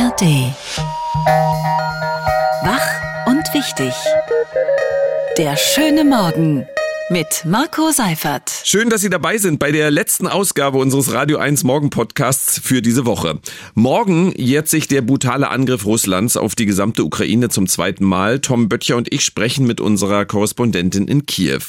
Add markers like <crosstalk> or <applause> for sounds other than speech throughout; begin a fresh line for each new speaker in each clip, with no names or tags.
ARD. Wach und wichtig. Der schöne Morgen mit Marco Seifert.
Schön, dass Sie dabei sind bei der letzten Ausgabe unseres Radio 1 Morgen Podcasts für diese Woche. Morgen jährt sich der brutale Angriff Russlands auf die gesamte Ukraine zum zweiten Mal. Tom Böttcher und ich sprechen mit unserer Korrespondentin in Kiew.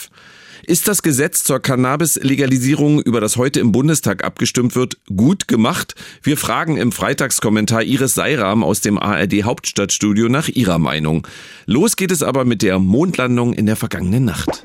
Ist das Gesetz zur Cannabis-Legalisierung, über das heute im Bundestag abgestimmt wird, gut gemacht? Wir fragen im Freitagskommentar Iris Seiram aus dem ARD Hauptstadtstudio nach ihrer Meinung. Los geht es aber mit der Mondlandung in der vergangenen Nacht.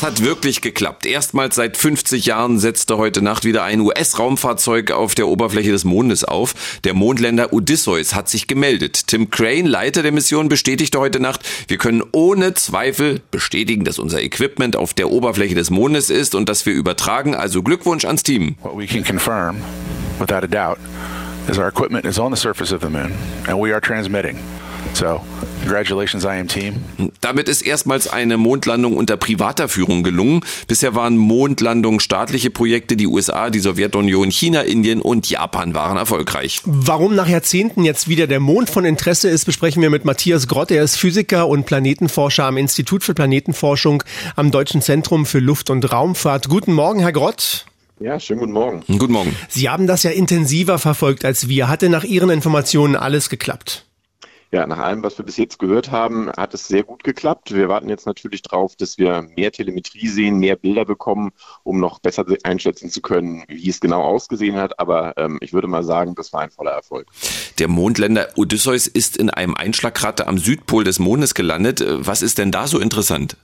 Es hat wirklich geklappt. Erstmals seit 50 Jahren setzte heute Nacht wieder ein US-Raumfahrzeug auf der Oberfläche des Mondes auf. Der Mondländer Odysseus hat sich gemeldet. Tim Crane, Leiter der Mission, bestätigte heute Nacht, wir können ohne Zweifel bestätigen, dass unser Equipment auf der Oberfläche des Mondes ist und dass wir übertragen. Also Glückwunsch ans Team.
What we can confirm, without a doubt, is our equipment is on the surface of the moon and we are transmitting. So, congratulations, IM Team.
Damit ist erstmals eine Mondlandung unter privater Führung gelungen. Bisher waren Mondlandungen staatliche Projekte. Die USA, die Sowjetunion, China, Indien und Japan waren erfolgreich.
Warum nach Jahrzehnten jetzt wieder der Mond von Interesse ist, besprechen wir mit Matthias Grott. Er ist Physiker und Planetenforscher am Institut für Planetenforschung am Deutschen Zentrum für Luft- und Raumfahrt. Guten Morgen, Herr Grott.
Ja, schönen guten Morgen.
Guten Morgen.
Sie haben das ja intensiver verfolgt als wir. Hatte nach Ihren Informationen alles geklappt?
Ja, nach allem, was wir bis jetzt gehört haben, hat es sehr gut geklappt. Wir warten jetzt natürlich darauf, dass wir mehr Telemetrie sehen, mehr Bilder bekommen, um noch besser einschätzen zu können, wie es genau ausgesehen hat. Aber ähm, ich würde mal sagen, das war ein voller Erfolg.
Der Mondländer Odysseus ist in einem Einschlagkrater am Südpol des Mondes gelandet. Was ist denn da so interessant?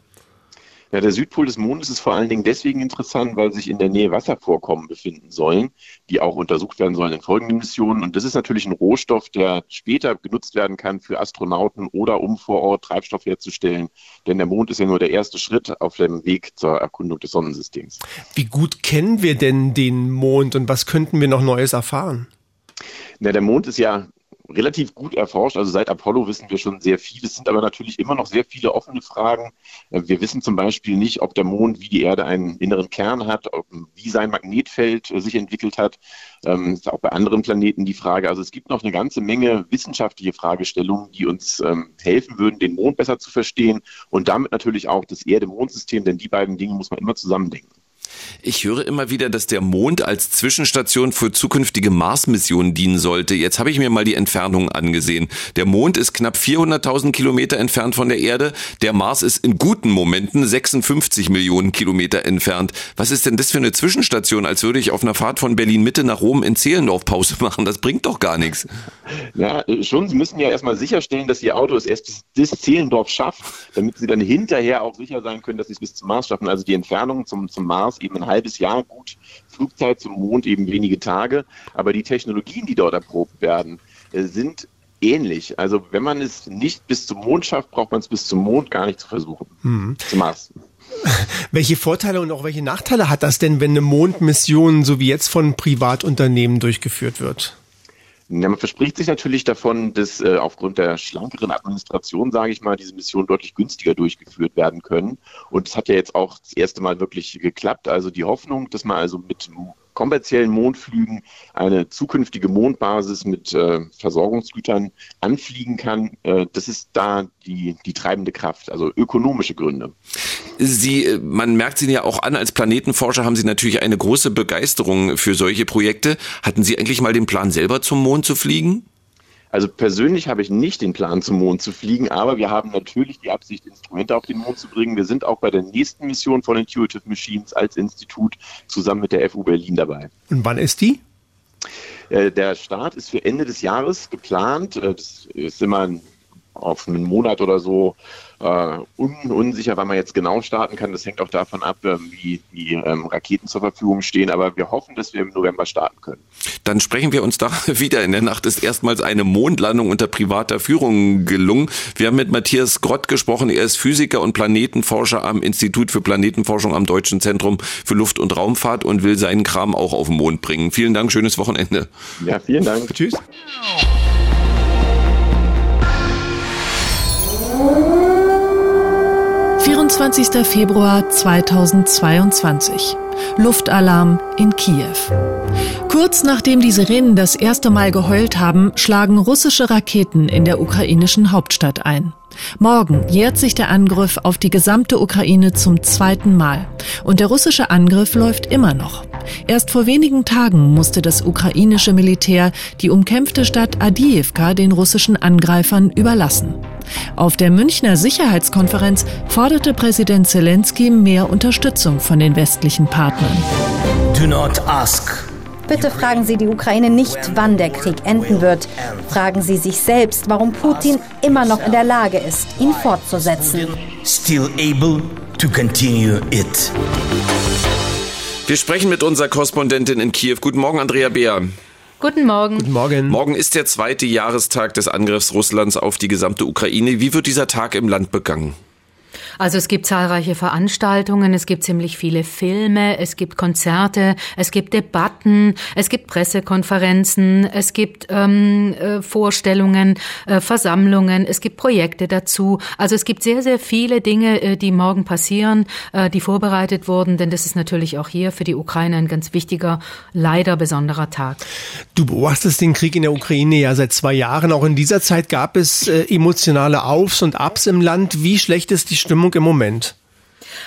Ja, der Südpol des Mondes ist vor allen Dingen deswegen interessant, weil sich in der Nähe Wasservorkommen befinden sollen, die auch untersucht werden sollen in folgenden Missionen. Und das ist natürlich ein Rohstoff, der später genutzt werden kann für Astronauten oder um vor Ort Treibstoff herzustellen. Denn der Mond ist ja nur der erste Schritt auf dem Weg zur Erkundung des Sonnensystems.
Wie gut kennen wir denn den Mond und was könnten wir noch Neues erfahren?
Na, der Mond ist ja relativ gut erforscht. Also seit Apollo wissen wir schon sehr viel. Es sind aber natürlich immer noch sehr viele offene Fragen. Äh, wir wissen zum Beispiel nicht, ob der Mond wie die Erde einen inneren Kern hat, wie sein Magnetfeld äh, sich entwickelt hat. Das ähm, ist auch bei anderen Planeten die Frage. Also es gibt noch eine ganze Menge wissenschaftliche Fragestellungen, die uns ähm, helfen würden, den Mond besser zu verstehen und damit natürlich auch das Erde-Mond-System, denn die beiden Dinge muss man immer zusammendenken.
Ich höre immer wieder, dass der Mond als Zwischenstation für zukünftige Mars-Missionen dienen sollte. Jetzt habe ich mir mal die Entfernung angesehen. Der Mond ist knapp 400.000 Kilometer entfernt von der Erde. Der Mars ist in guten Momenten 56 Millionen Kilometer entfernt. Was ist denn das für eine Zwischenstation, als würde ich auf einer Fahrt von Berlin Mitte nach Rom in Zehlendorf Pause <laughs> machen? Das bringt doch gar nichts.
Ja, schon. Sie müssen ja erstmal sicherstellen, dass Ihr Auto es erst bis Zehlendorf schafft, damit Sie dann hinterher auch sicher sein können, dass Sie es bis zum Mars schaffen. Also die Entfernung zum, zum Mars eben ein halbes Jahr gut, Flugzeit zum Mond eben wenige Tage. Aber die Technologien, die dort erprobt werden, äh, sind ähnlich. Also wenn man es nicht bis zum Mond schafft, braucht man es bis zum Mond gar nicht zu versuchen. Mhm. Zum Mars. <laughs>
Welche Vorteile und auch welche Nachteile hat das denn, wenn eine Mondmission so wie jetzt von Privatunternehmen durchgeführt wird?
Ja, man verspricht sich natürlich davon, dass äh, aufgrund der schlankeren Administration, sage ich mal, diese Missionen deutlich günstiger durchgeführt werden können. Und es hat ja jetzt auch das erste Mal wirklich geklappt. Also die Hoffnung, dass man also mit kommerziellen Mondflügen eine zukünftige Mondbasis mit äh, Versorgungsgütern anfliegen kann, äh, das ist da die, die treibende Kraft, also ökonomische Gründe.
Sie, äh, man merkt Sie ja auch an, als Planetenforscher haben Sie natürlich eine große Begeisterung für solche Projekte. Hatten Sie eigentlich mal den Plan, selber zum Mond zu fliegen?
Also persönlich habe ich nicht den Plan, zum Mond zu fliegen, aber wir haben natürlich die Absicht, Instrumente auf den Mond zu bringen. Wir sind auch bei der nächsten Mission von Intuitive Machines als Institut zusammen mit der FU Berlin dabei.
Und wann ist die?
Äh, der Start ist für Ende des Jahres geplant. Äh, das ist immer auf einen Monat oder so äh, un unsicher, wann man jetzt genau starten kann. Das hängt auch davon ab, ähm, wie die ähm, Raketen zur Verfügung stehen. Aber wir hoffen, dass wir im November starten können.
Dann sprechen wir uns da <laughs> wieder. In der Nacht ist erstmals eine Mondlandung unter privater Führung gelungen. Wir haben mit Matthias Grott gesprochen. Er ist Physiker und Planetenforscher am Institut für Planetenforschung am Deutschen Zentrum für Luft- und Raumfahrt und will seinen Kram auch auf den Mond bringen. Vielen Dank, schönes Wochenende.
Ja, vielen Dank. Tschüss.
24 23. Februar 2022. Luftalarm in Kiew. Kurz nachdem die Sirenen das erste Mal geheult haben, schlagen russische Raketen in der ukrainischen Hauptstadt ein. Morgen jährt sich der Angriff auf die gesamte Ukraine zum zweiten Mal. Und der russische Angriff läuft immer noch. Erst vor wenigen Tagen musste das ukrainische Militär die umkämpfte Stadt Adiyevka den russischen Angreifern überlassen. Auf der Münchner Sicherheitskonferenz forderte Präsident Zelensky mehr Unterstützung von den westlichen Partnern.
Do not ask
Bitte fragen Sie die Ukraine nicht, wann der Krieg enden wird. Fragen Sie sich selbst, warum Putin immer noch in der Lage ist, ihn fortzusetzen.
Still able to continue it.
Wir sprechen mit unserer Korrespondentin in Kiew. Guten Morgen, Andrea Beer.
Guten Morgen.
Guten Morgen.
Morgen ist der zweite Jahrestag des Angriffs Russlands auf die gesamte Ukraine. Wie wird dieser Tag im Land begangen?
Also es gibt zahlreiche Veranstaltungen, es gibt ziemlich viele Filme, es gibt Konzerte, es gibt Debatten, es gibt Pressekonferenzen, es gibt ähm, äh, Vorstellungen, äh, Versammlungen, es gibt Projekte dazu. Also es gibt sehr, sehr viele Dinge, äh, die morgen passieren, äh, die vorbereitet wurden, denn das ist natürlich auch hier für die Ukraine ein ganz wichtiger, leider besonderer Tag.
Du beobachtest den Krieg in der Ukraine ja seit zwei Jahren. Auch in dieser Zeit gab es äh, emotionale Aufs und Abs im Land. Wie schlecht ist die Stimmung im Moment?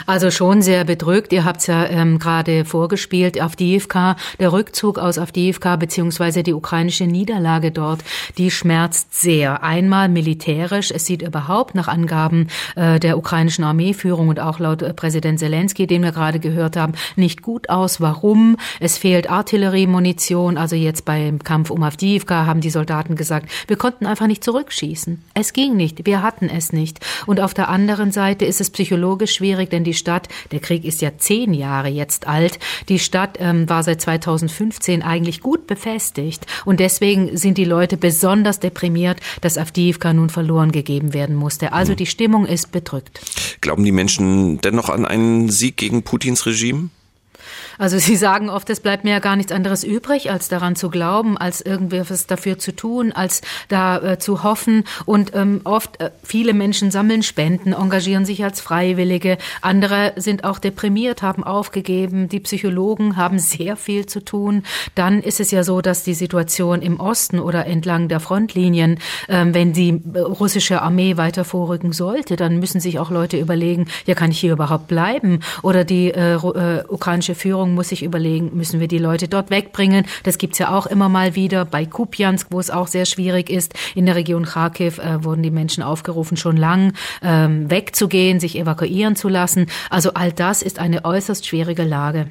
Also schon sehr bedrückt. Ihr habt es ja ähm, gerade vorgespielt, Avdiivka, der Rückzug aus Avdiivka beziehungsweise die ukrainische Niederlage dort, die schmerzt sehr. Einmal militärisch, es sieht überhaupt nach Angaben äh, der ukrainischen Armeeführung und auch laut äh, Präsident Zelensky, den wir gerade gehört haben, nicht gut aus. Warum? Es fehlt Artilleriemunition. Also jetzt beim Kampf um Avdiivka haben die Soldaten gesagt, wir konnten einfach nicht zurückschießen. Es ging nicht. Wir hatten es nicht. Und auf der anderen Seite ist es psychologisch schwierig, denn die Stadt, der Krieg ist ja zehn Jahre jetzt alt, die Stadt ähm, war seit 2015 eigentlich gut befestigt und deswegen sind die Leute besonders deprimiert, dass Avdiivka nun verloren gegeben werden musste. Also die Stimmung ist bedrückt.
Glauben die Menschen dennoch an einen Sieg gegen Putins Regime?
Also Sie sagen oft, es bleibt mir ja gar nichts anderes übrig, als daran zu glauben, als irgendwas dafür zu tun, als da äh, zu hoffen. Und ähm, oft äh, viele Menschen sammeln Spenden, engagieren sich als Freiwillige. Andere sind auch deprimiert, haben aufgegeben. Die Psychologen haben <laughs> sehr viel zu tun. Dann ist es ja so, dass die Situation im Osten oder entlang der Frontlinien, äh, wenn die äh, russische Armee weiter vorrücken sollte, dann müssen sich auch Leute überlegen, ja, kann ich hier überhaupt bleiben? Oder die äh, äh, ukrainische Führung Regierung muss sich überlegen, müssen wir die Leute dort wegbringen. Das gibt's ja auch immer mal wieder bei Kupiansk, wo es auch sehr schwierig ist. In der Region Kharkiv äh, wurden die Menschen aufgerufen, schon lang ähm, wegzugehen, sich evakuieren zu lassen. Also all das ist eine äußerst schwierige Lage.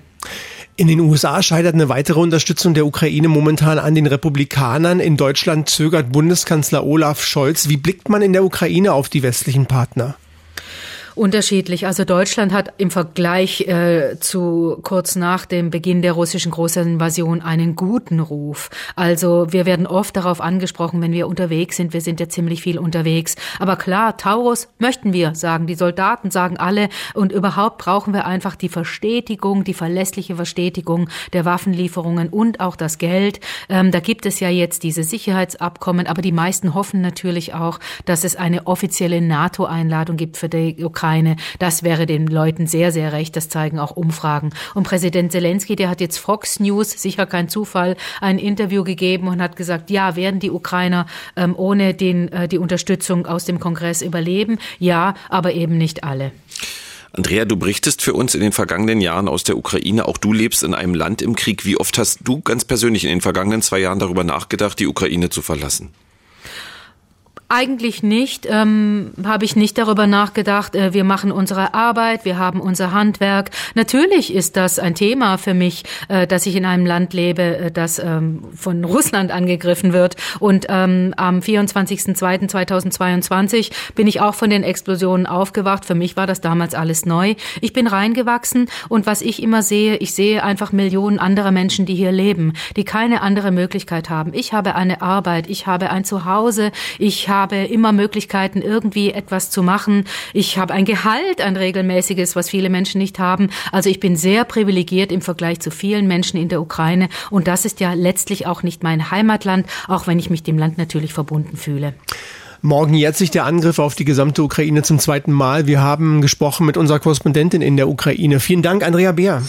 In den USA scheitert eine weitere Unterstützung der Ukraine momentan an den Republikanern. In Deutschland zögert Bundeskanzler Olaf Scholz. Wie blickt man in der Ukraine auf die westlichen Partner?
Unterschiedlich. Also Deutschland hat im Vergleich äh, zu kurz nach dem Beginn der russischen Großinvasion einen guten Ruf. Also wir werden oft darauf angesprochen, wenn wir unterwegs sind. Wir sind ja ziemlich viel unterwegs. Aber klar, Taurus möchten wir, sagen die Soldaten, sagen alle. Und überhaupt brauchen wir einfach die Verstetigung, die verlässliche Verstetigung der Waffenlieferungen und auch das Geld. Ähm, da gibt es ja jetzt diese Sicherheitsabkommen, aber die meisten hoffen natürlich auch, dass es eine offizielle NATO-Einladung gibt für die Ukraine Ukraine. Das wäre den Leuten sehr, sehr recht. Das zeigen auch Umfragen. Und Präsident Zelensky, der hat jetzt Fox News, sicher kein Zufall, ein Interview gegeben und hat gesagt, ja, werden die Ukrainer ähm, ohne den, äh, die Unterstützung aus dem Kongress überleben? Ja, aber eben nicht alle.
Andrea, du berichtest für uns in den vergangenen Jahren aus der Ukraine. Auch du lebst in einem Land im Krieg. Wie oft hast du ganz persönlich in den vergangenen zwei Jahren darüber nachgedacht, die Ukraine zu verlassen?
Eigentlich nicht, ähm, habe ich nicht darüber nachgedacht. Äh, wir machen unsere Arbeit, wir haben unser Handwerk. Natürlich ist das ein Thema für mich, äh, dass ich in einem Land lebe, äh, das ähm, von Russland angegriffen wird. Und ähm, am 24.02.2022 bin ich auch von den Explosionen aufgewacht. Für mich war das damals alles neu. Ich bin reingewachsen und was ich immer sehe, ich sehe einfach Millionen anderer Menschen, die hier leben, die keine andere Möglichkeit haben. Ich habe eine Arbeit, ich habe ein Zuhause, ich habe habe immer Möglichkeiten, irgendwie etwas zu machen. Ich habe ein Gehalt, ein regelmäßiges, was viele Menschen nicht haben. Also ich bin sehr privilegiert im Vergleich zu vielen Menschen in der Ukraine. Und das ist ja letztlich auch nicht mein Heimatland, auch wenn ich mich dem Land natürlich verbunden fühle.
Morgen jährt sich der Angriff auf die gesamte Ukraine zum zweiten Mal. Wir haben gesprochen mit unserer Korrespondentin in der Ukraine. Vielen Dank, Andrea Beer.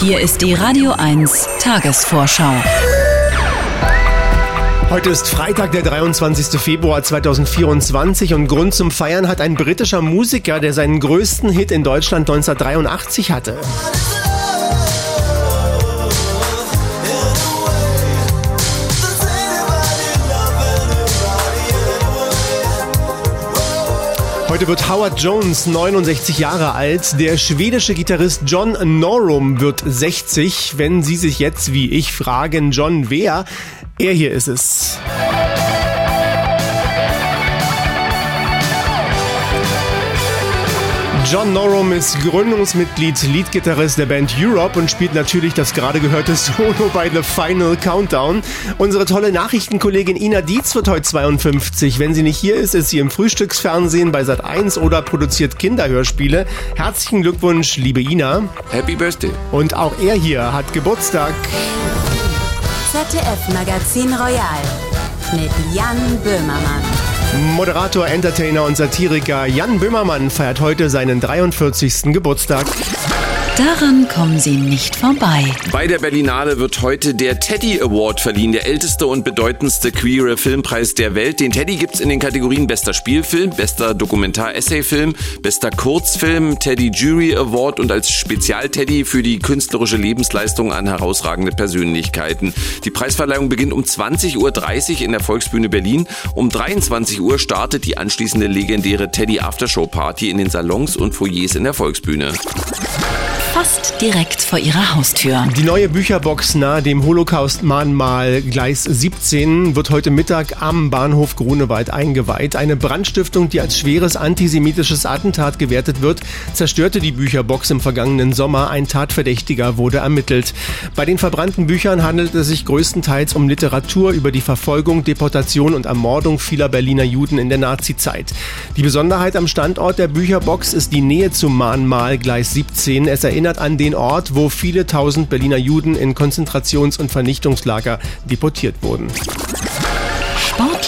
Hier ist die Radio 1 Tagesvorschau.
Heute ist Freitag, der 23. Februar 2024 und Grund zum Feiern hat ein britischer Musiker, der seinen größten Hit in Deutschland 1983 hatte. Heute wird Howard Jones 69 Jahre alt. Der schwedische Gitarrist John Norum wird 60. Wenn Sie sich jetzt wie ich fragen, John wer? Er hier ist es. John Norum ist Gründungsmitglied, Leadgitarrist der Band Europe und spielt natürlich das gerade gehörte <laughs> Solo bei The Final Countdown. Unsere tolle Nachrichtenkollegin Ina Dietz wird heute 52. Wenn sie nicht hier ist, ist sie im Frühstücksfernsehen bei Sat1 oder produziert Kinderhörspiele. Herzlichen Glückwunsch, liebe Ina.
Happy Birthday.
Und auch er hier hat Geburtstag.
ZDF Magazin Royal mit Jan Böhmermann.
Moderator, Entertainer und Satiriker Jan Böhmermann feiert heute seinen 43. Geburtstag.
Daran kommen Sie nicht vorbei.
Bei der Berlinale wird heute der Teddy Award verliehen, der älteste und bedeutendste queere Filmpreis der Welt. Den Teddy gibt's in den Kategorien bester Spielfilm, bester Dokumentar-Essay-Film, bester Kurzfilm, Teddy Jury Award und als Spezial-Teddy für die künstlerische Lebensleistung an herausragende Persönlichkeiten. Die Preisverleihung beginnt um 20.30 Uhr in der Volksbühne Berlin. Um 23 Uhr startet die anschließende legendäre Teddy Aftershow Party in den Salons und Foyers in der Volksbühne
fast direkt vor ihrer Haustür.
Die neue Bücherbox nahe dem Holocaust-Mahnmal Gleis 17 wird heute Mittag am Bahnhof Grunewald eingeweiht. Eine Brandstiftung, die als schweres antisemitisches Attentat gewertet wird, zerstörte die Bücherbox im vergangenen Sommer. Ein Tatverdächtiger wurde ermittelt. Bei den verbrannten Büchern handelt es sich größtenteils um Literatur über die Verfolgung, Deportation und Ermordung vieler Berliner Juden in der Nazizeit. Die Besonderheit am Standort der Bücherbox ist die Nähe zum Mahnmal Gleis 17. Es erinnert erinnert an den Ort, wo viele tausend Berliner Juden in Konzentrations- und Vernichtungslager deportiert wurden.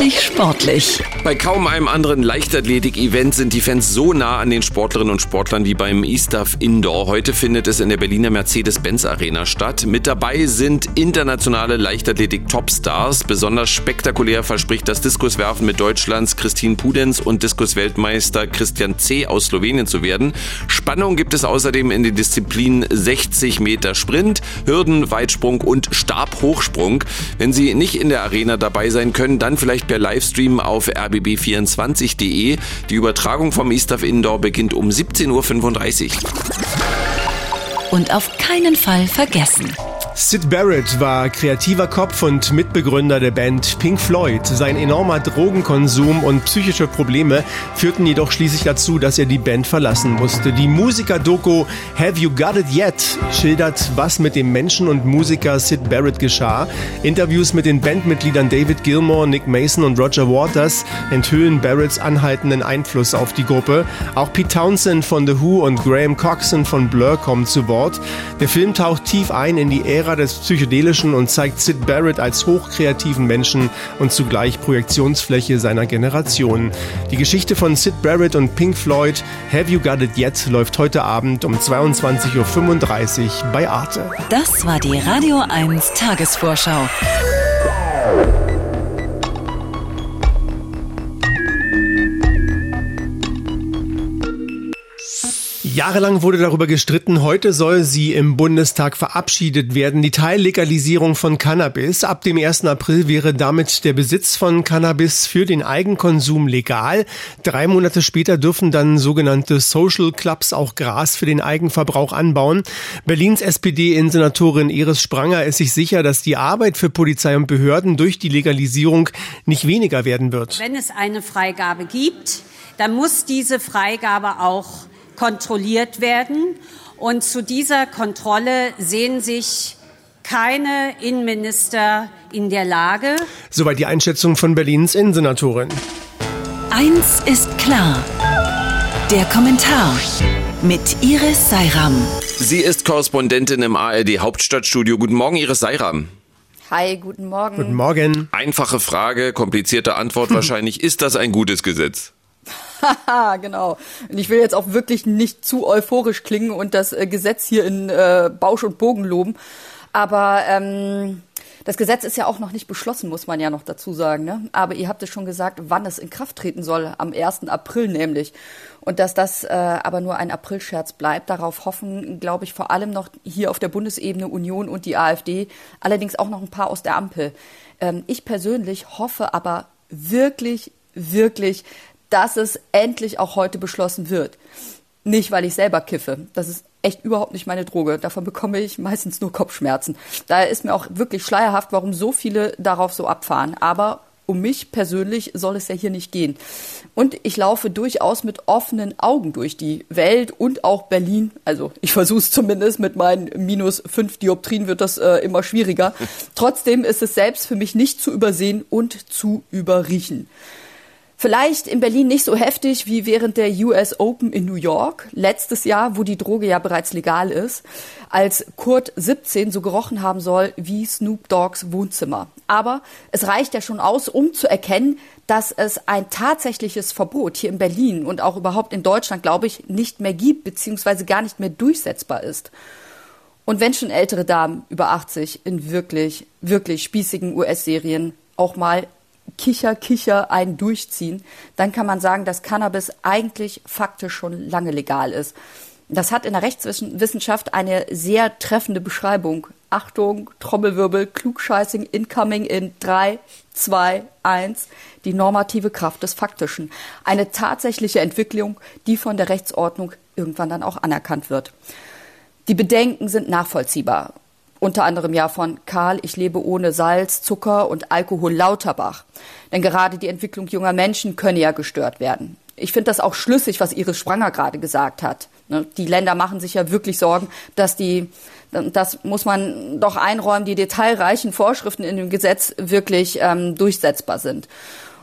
Sportlich, sportlich.
Bei kaum einem anderen Leichtathletik-Event sind die Fans so nah an den Sportlerinnen und Sportlern wie beim ISTAF Indoor. Heute findet es in der Berliner Mercedes-Benz Arena statt. Mit dabei sind internationale Leichtathletik-Topstars. Besonders spektakulär verspricht das Diskuswerfen mit Deutschlands Christine Pudenz und Diskusweltmeister Christian C. aus Slowenien zu werden. Spannung gibt es außerdem in den Disziplinen 60 Meter Sprint, Hürden, Weitsprung und Stabhochsprung. Wenn Sie nicht in der Arena dabei sein können, dann vielleicht per Livestream auf rbb24.de. Die Übertragung vom Easter Indoor beginnt um 17.35 Uhr.
Und auf keinen Fall vergessen.
Sid Barrett war kreativer Kopf und Mitbegründer der Band Pink Floyd. Sein enormer Drogenkonsum und psychische Probleme führten jedoch schließlich dazu, dass er die Band verlassen musste. Die Musiker-Doku Have You Got It Yet schildert, was mit dem Menschen und Musiker Sid Barrett geschah. Interviews mit den Bandmitgliedern David Gilmour, Nick Mason und Roger Waters enthüllen Barretts anhaltenden Einfluss auf die Gruppe. Auch Pete Townsend von The Who und Graham Coxon von Blur kommen zu Wort. Der Film taucht tief ein in die Ära Ära des Psychedelischen und zeigt Sid Barrett als hochkreativen Menschen und zugleich Projektionsfläche seiner Generation. Die Geschichte von Sid Barrett und Pink Floyd, Have You Got It Yet, läuft heute Abend um 22.35 Uhr bei Arte.
Das war die Radio 1 Tagesvorschau.
Jahrelang wurde darüber gestritten, heute soll sie im Bundestag verabschiedet werden. Die Teillegalisierung von Cannabis. Ab dem 1. April wäre damit der Besitz von Cannabis für den Eigenkonsum legal. Drei Monate später dürfen dann sogenannte Social Clubs auch Gras für den Eigenverbrauch anbauen. Berlins SPD-Innensenatorin Iris Spranger ist sich sicher, dass die Arbeit für Polizei und Behörden durch die Legalisierung nicht weniger werden wird.
Wenn es eine Freigabe gibt, dann muss diese Freigabe auch kontrolliert werden. Und zu dieser Kontrolle sehen sich keine Innenminister in der Lage.
Soweit die Einschätzung von Berlins Innensenatorin.
Eins ist klar. Der Kommentar. mit Iris Seiram.
Sie ist Korrespondentin im ARD Hauptstadtstudio. Guten Morgen, Iris Seiram.
Hi, guten Morgen.
Guten Morgen.
Einfache Frage, komplizierte Antwort wahrscheinlich. <laughs> Ist das ein gutes Gesetz?
Haha, <laughs> genau. Und ich will jetzt auch wirklich nicht zu euphorisch klingen und das äh, Gesetz hier in äh, Bausch und Bogen loben. Aber ähm, das Gesetz ist ja auch noch nicht beschlossen, muss man ja noch dazu sagen. Ne? Aber ihr habt es schon gesagt, wann es in Kraft treten soll, am 1. April nämlich. Und dass das äh, aber nur ein Aprilscherz bleibt, darauf hoffen, glaube ich, vor allem noch hier auf der Bundesebene Union und die AfD, allerdings auch noch ein paar aus der Ampel. Ähm, ich persönlich hoffe aber wirklich, wirklich, dass es endlich auch heute beschlossen wird. Nicht, weil ich selber kiffe. Das ist echt überhaupt nicht meine Droge. Davon bekomme ich meistens nur Kopfschmerzen. Daher ist mir auch wirklich schleierhaft, warum so viele darauf so abfahren. Aber um mich persönlich soll es ja hier nicht gehen. Und ich laufe durchaus mit offenen Augen durch die Welt und auch Berlin. Also ich versuche es zumindest. Mit meinen minus fünf Dioptrien wird das äh, immer schwieriger. <laughs> Trotzdem ist es selbst für mich nicht zu übersehen und zu überriechen. Vielleicht in Berlin nicht so heftig wie während der US Open in New York letztes Jahr, wo die Droge ja bereits legal ist, als Kurt 17 so gerochen haben soll wie Snoop Dogs Wohnzimmer. Aber es reicht ja schon aus, um zu erkennen, dass es ein tatsächliches Verbot hier in Berlin und auch überhaupt in Deutschland, glaube ich, nicht mehr gibt, beziehungsweise gar nicht mehr durchsetzbar ist. Und wenn schon ältere Damen über 80 in wirklich, wirklich spießigen US-Serien auch mal Kicher, Kicher einen durchziehen, dann kann man sagen, dass Cannabis eigentlich faktisch schon lange legal ist. Das hat in der Rechtswissenschaft eine sehr treffende Beschreibung. Achtung, Trommelwirbel, Klugscheißing, incoming in 3, 2, 1, die normative Kraft des Faktischen. Eine tatsächliche Entwicklung, die von der Rechtsordnung irgendwann dann auch anerkannt wird. Die Bedenken sind nachvollziehbar unter anderem ja von Karl, ich lebe ohne Salz, Zucker und Alkohol Lauterbach. Denn gerade die Entwicklung junger Menschen könne ja gestört werden. Ich finde das auch schlüssig, was Iris Spranger gerade gesagt hat. Ne, die Länder machen sich ja wirklich Sorgen, dass die, das muss man doch einräumen, die detailreichen Vorschriften in dem Gesetz wirklich ähm, durchsetzbar sind.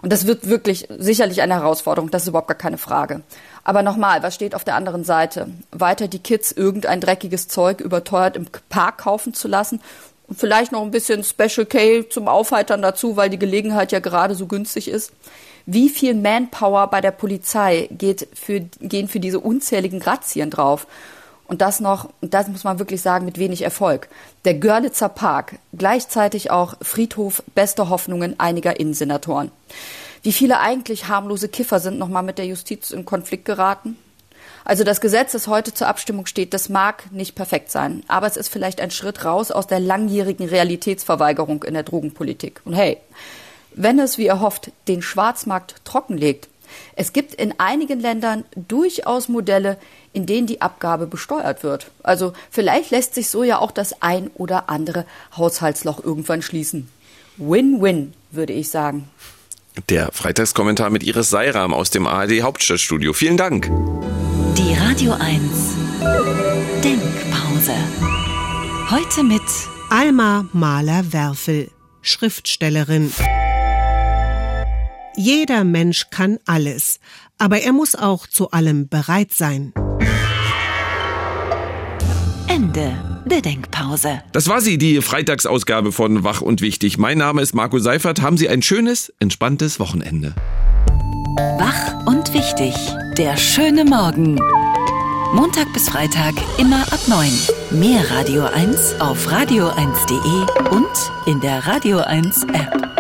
Und das wird wirklich sicherlich eine Herausforderung, das ist überhaupt gar keine Frage. Aber nochmal, was steht auf der anderen Seite? Weiter die Kids irgendein dreckiges Zeug überteuert im Park kaufen zu lassen und vielleicht noch ein bisschen Special K zum Aufheitern dazu, weil die Gelegenheit ja gerade so günstig ist. Wie viel Manpower bei der Polizei geht für, gehen für diese unzähligen Razzien drauf? Und das noch, das muss man wirklich sagen, mit wenig Erfolg. Der Görlitzer Park, gleichzeitig auch Friedhof bester Hoffnungen einiger Innensenatoren. Wie viele eigentlich harmlose Kiffer sind nochmal mit der Justiz in Konflikt geraten? Also das Gesetz, das heute zur Abstimmung steht, das mag nicht perfekt sein, aber es ist vielleicht ein Schritt raus aus der langjährigen Realitätsverweigerung in der Drogenpolitik. Und hey, wenn es, wie erhofft, den Schwarzmarkt trockenlegt, es gibt in einigen Ländern durchaus Modelle, in denen die Abgabe besteuert wird. Also vielleicht lässt sich so ja auch das ein oder andere Haushaltsloch irgendwann schließen. Win-win, würde ich sagen.
Der Freitagskommentar mit Iris Seiram aus dem ARD Hauptstadtstudio. Vielen Dank.
Die Radio 1 Denkpause. Heute mit
Alma Mahler-Werfel, Schriftstellerin. Jeder Mensch kann alles, aber er muss auch zu allem bereit sein.
Ende der Denkpause.
Das war sie, die Freitagsausgabe von Wach und Wichtig. Mein Name ist Marco Seifert. Haben Sie ein schönes, entspanntes Wochenende.
Wach und Wichtig. Der schöne Morgen. Montag bis Freitag immer ab 9. Mehr Radio 1 auf radio1.de und in der Radio 1 App.